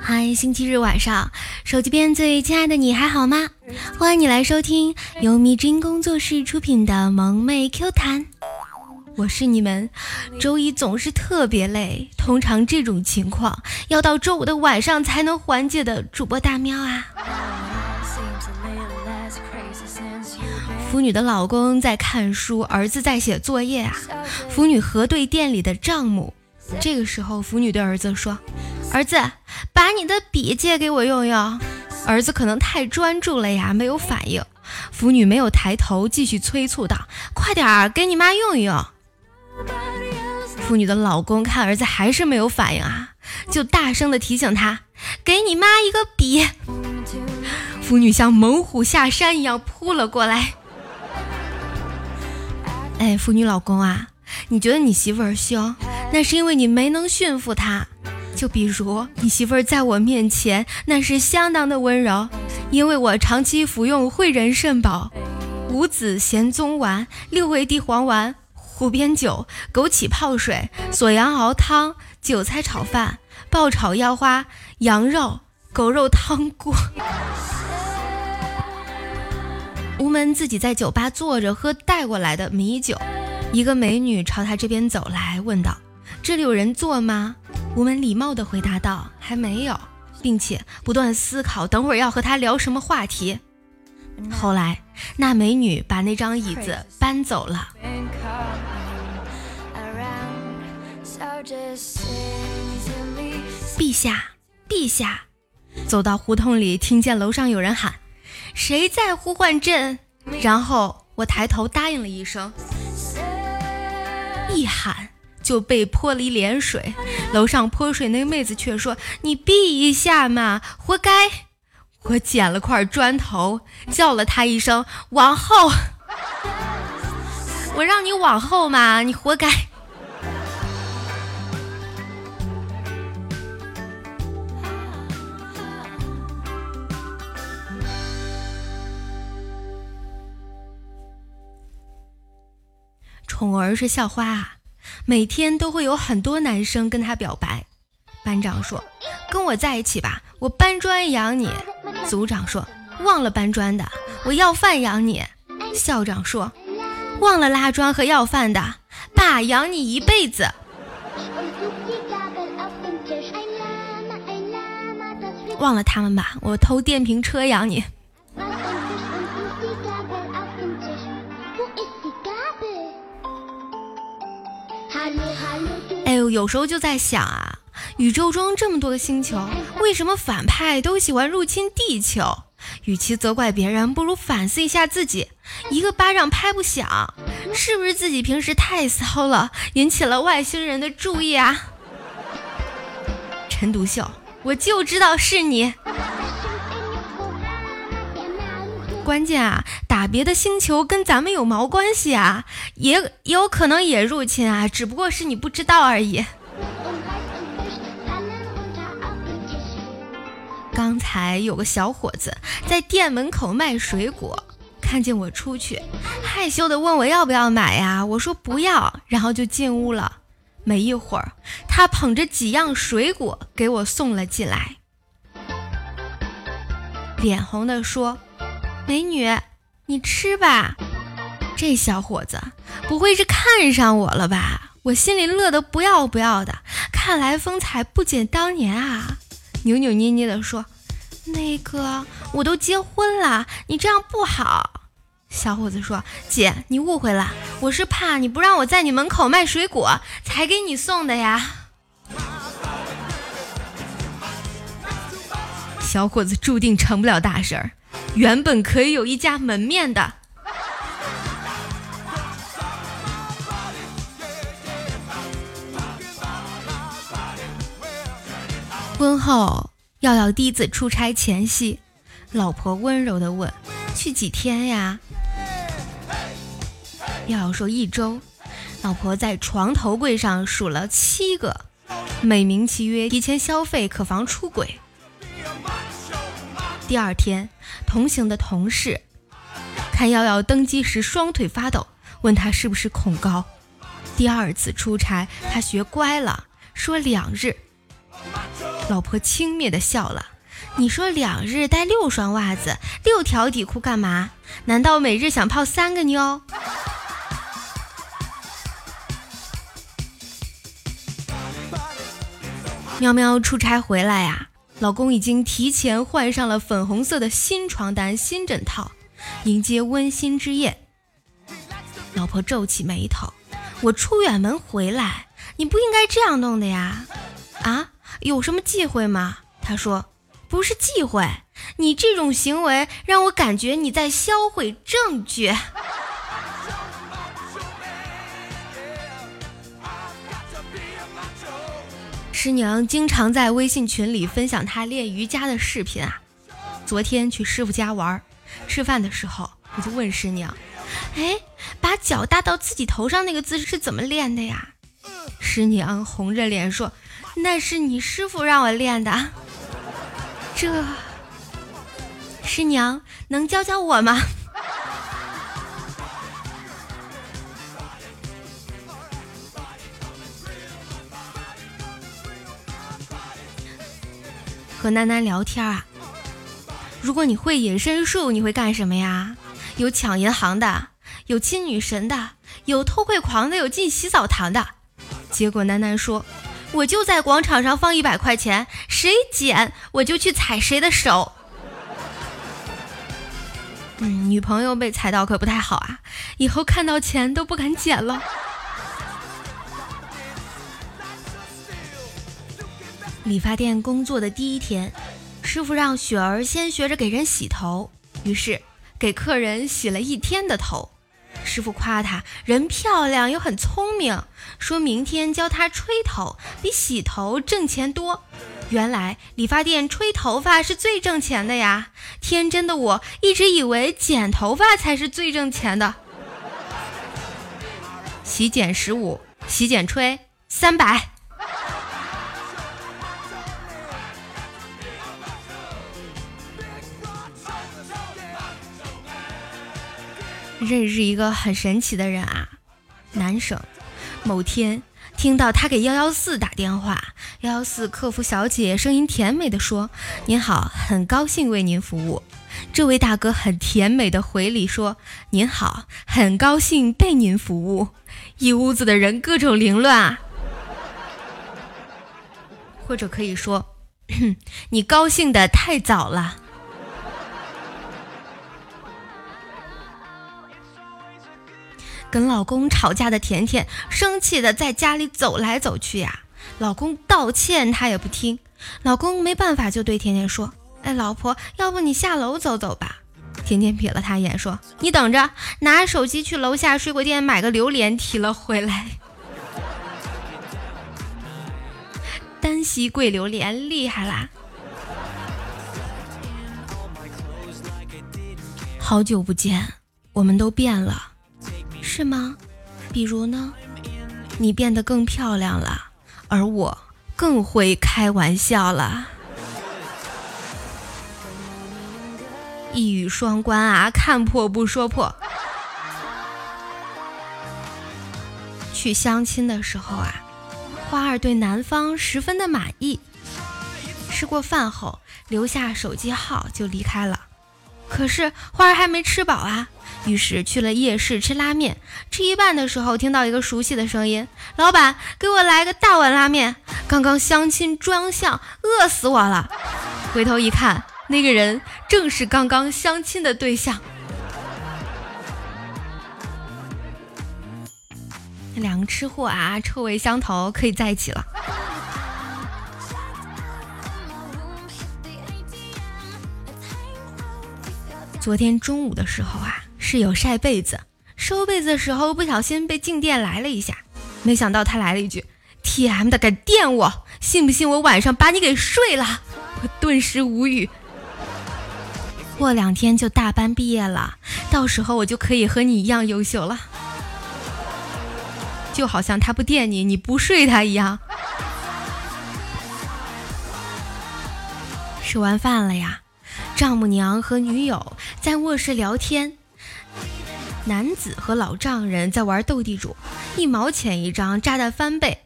嗨，星期日晚上，手机边最亲爱的你还好吗？欢迎你来收听由迷之音工作室出品的萌妹 Q 弹。我是你们周一总是特别累，通常这种情况要到周五的晚上才能缓解的主播大喵啊。腐女的老公在看书，儿子在写作业啊。腐女核对店里的账目，这个时候腐女对儿子说：“儿子，把你的笔借给我用用。”儿子可能太专注了呀，没有反应。腐女没有抬头，继续催促道：“快点儿，给你妈用一用。”腐女的老公看儿子还是没有反应啊，就大声的提醒他：“给你妈一个笔。”腐女像猛虎下山一样扑了过来。哎，腐女老公啊，你觉得你媳妇儿凶，那是因为你没能驯服她。就比如你媳妇儿在我面前，那是相当的温柔，因为我长期服用汇仁肾宝、五子咸宗丸、六味地黄丸、虎鞭酒、枸杞泡水、锁阳熬汤、韭菜炒饭、爆炒腰花、羊肉、狗肉汤锅。吴门自己在酒吧坐着喝带过来的米酒，一个美女朝他这边走来，问道：“这里有人坐吗？”吴门礼貌地回答道：“还没有，并且不断思考等会儿要和他聊什么话题。”后来，那美女把那张椅子搬走了。陛下，陛下，走到胡同里，听见楼上有人喊。谁在呼唤朕？然后我抬头答应了一声，一喊就被泼了一脸水。楼上泼水那个妹子却说：“你避一下嘛，活该。”我捡了块砖头，叫了他一声“往后”，我让你往后嘛，你活该。宠儿是校花啊，每天都会有很多男生跟她表白。班长说：“跟我在一起吧，我搬砖养你。”组长说：“忘了搬砖的，我要饭养你。”校长说：“忘了拉砖和要饭的，爸养你一辈子。”忘了他们吧，我偷电瓶车养你。有时候就在想啊，宇宙中这么多的星球，为什么反派都喜欢入侵地球？与其责怪别人，不如反思一下自己。一个巴掌拍不响，是不是自己平时太骚了，引起了外星人的注意啊？陈独秀，我就知道是你。关键啊，打别的星球跟咱们有毛关系啊？也有可能也入侵啊，只不过是你不知道而已。刚才有个小伙子在店门口卖水果，看见我出去，害羞的问我要不要买呀？我说不要，然后就进屋了。没一会儿，他捧着几样水果给我送了进来，脸红的说。美女，你吃吧。这小伙子不会是看上我了吧？我心里乐得不要不要的。看来风采不减当年啊！扭扭捏捏的说：“那个，我都结婚了，你这样不好。”小伙子说：“姐，你误会了，我是怕你不让我在你门口卖水果，才给你送的呀。”小伙子注定成不了大事儿。原本可以有一家门面的。婚后，耀耀第一次出差前夕，老婆温柔的问：“去几天呀？”耀耀说：“一周。”老婆在床头柜上数了七个，美名其曰提前消费，可防出轨。第二天。同行的同事看瑶瑶登机时双腿发抖，问他是不是恐高。第二次出差，他学乖了，说两日。老婆轻蔑的笑了。你说两日带六双袜子、六条底裤干嘛？难道每日想泡三个妞？喵喵出差回来呀，老公已经提前换上了粉红色的新床单、新枕套，迎接温馨之夜。老婆皱起眉头：“我出远门回来，你不应该这样弄的呀！啊，有什么忌讳吗？”他说。不是忌讳，你这种行为让我感觉你在销毁证据。师娘经常在微信群里分享她练瑜伽的视频啊。昨天去师傅家玩，吃饭的时候我就问师娘：“哎，把脚搭到自己头上那个姿势是怎么练的呀？”师娘红着脸说：“那是你师傅让我练的。”这师娘能教教我吗？和楠楠聊天啊，如果你会隐身术，你会干什么呀？有抢银行的，有亲女神的，有偷窥狂的，有进洗澡堂的。结果楠楠说。我就在广场上放一百块钱，谁捡我就去踩谁的手。嗯，女朋友被踩到可不太好啊，以后看到钱都不敢捡了。理发店工作的第一天，师傅让雪儿先学着给人洗头，于是给客人洗了一天的头。师傅夸她人漂亮又很聪明，说明天教她吹头，比洗头挣钱多。原来理发店吹头发是最挣钱的呀！天真的我一直以为剪头发才是最挣钱的。洗剪十五，洗剪吹三百。认识一个很神奇的人啊，男生。某天听到他给幺幺四打电话，幺幺四客服小姐声音甜美的说：“您好，很高兴为您服务。”这位大哥很甜美的回礼说：“您好，很高兴被您服务。”一屋子的人各种凌乱啊，或者可以说，你高兴的太早了。跟老公吵架的甜甜生气的在家里走来走去呀，老公道歉她也不听，老公没办法就对甜甜说：“哎，老婆，要不你下楼走走吧？”甜甜瞥了他一眼说：“你等着，拿手机去楼下水果店买个榴莲提了回来。”单膝跪榴莲厉害啦！好久不见，我们都变了。是吗？比如呢？你变得更漂亮了，而我更会开玩笑了。一语双关啊，看破不说破。去相亲的时候啊，花儿对男方十分的满意。吃过饭后，留下手机号就离开了。可是花儿还没吃饱啊。于是去了夜市吃拉面，吃一半的时候听到一个熟悉的声音：“老板，给我来个大碗拉面。”刚刚相亲装相，饿死我了。回头一看，那个人正是刚刚相亲的对象。两个吃货啊，臭味相投，可以在一起了。昨天中午的时候啊。室友晒被子，收被子的时候不小心被静电来了一下，没想到他来了一句：“T M 的敢电我，信不信我晚上把你给睡了？”我顿时无语。过两天就大班毕业了，到时候我就可以和你一样优秀了，就好像他不电你，你不睡他一样。吃完饭了呀，丈母娘和女友在卧室聊天。男子和老丈人在玩斗地主，一毛钱一张炸弹翻倍。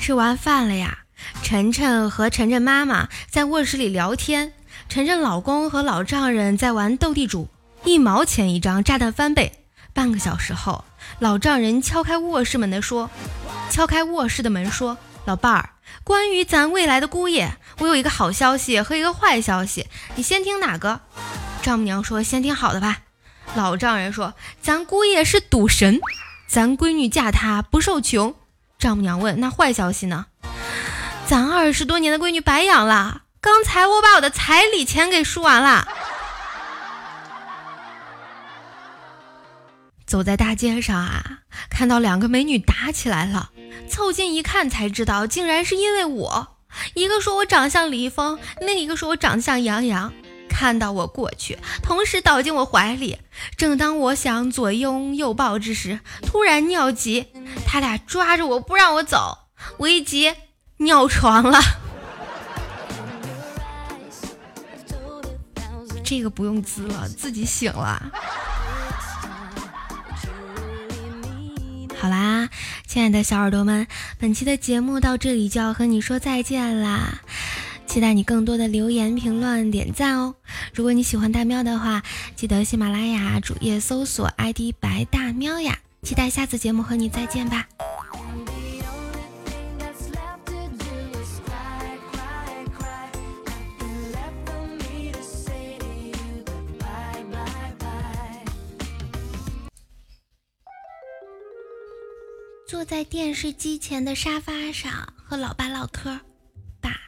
吃完饭了呀，晨晨和晨晨妈妈在卧室里聊天，晨晨老公和老丈人在玩斗地主，一毛钱一张炸弹翻倍。半个小时后，老丈人敲开卧室门的说，敲开卧室的门说。老伴儿，关于咱未来的姑爷，我有一个好消息和一个坏消息，你先听哪个？”丈母娘说：“先听好的吧。”老丈人说：“咱姑爷是赌神，咱闺女嫁他不受穷。”丈母娘问：“那坏消息呢？”咱二十多年的闺女白养了，刚才我把我的彩礼钱给输完了。走在大街上啊，看到两个美女打起来了，凑近一看才知道，竟然是因为我。一个说我长相李易峰，另一个说我长相杨洋。看到我过去，同时倒进我怀里。正当我想左拥右抱之时，突然尿急，他俩抓着我不让我走，我一急尿床了。这个不用滋了，自己醒了。好啦，亲爱的小耳朵们，本期的节目到这里就要和你说再见啦！期待你更多的留言、评论、点赞哦！如果你喜欢大喵的话，记得喜马拉雅主页搜索 ID 白大喵呀！期待下次节目和你再见吧。在电视机前的沙发上和老爸唠嗑，爸，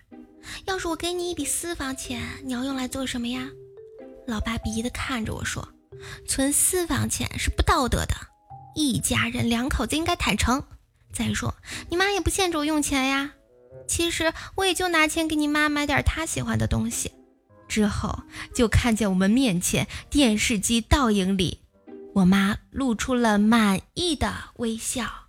要是我给你一笔私房钱，你要用来做什么呀？老爸鄙夷的看着我说：“存私房钱是不道德的，一家人两口子应该坦诚。再说你妈也不限制我用钱呀，其实我也就拿钱给你妈买点她喜欢的东西。”之后就看见我们面前电视机倒影里，我妈露出了满意的微笑。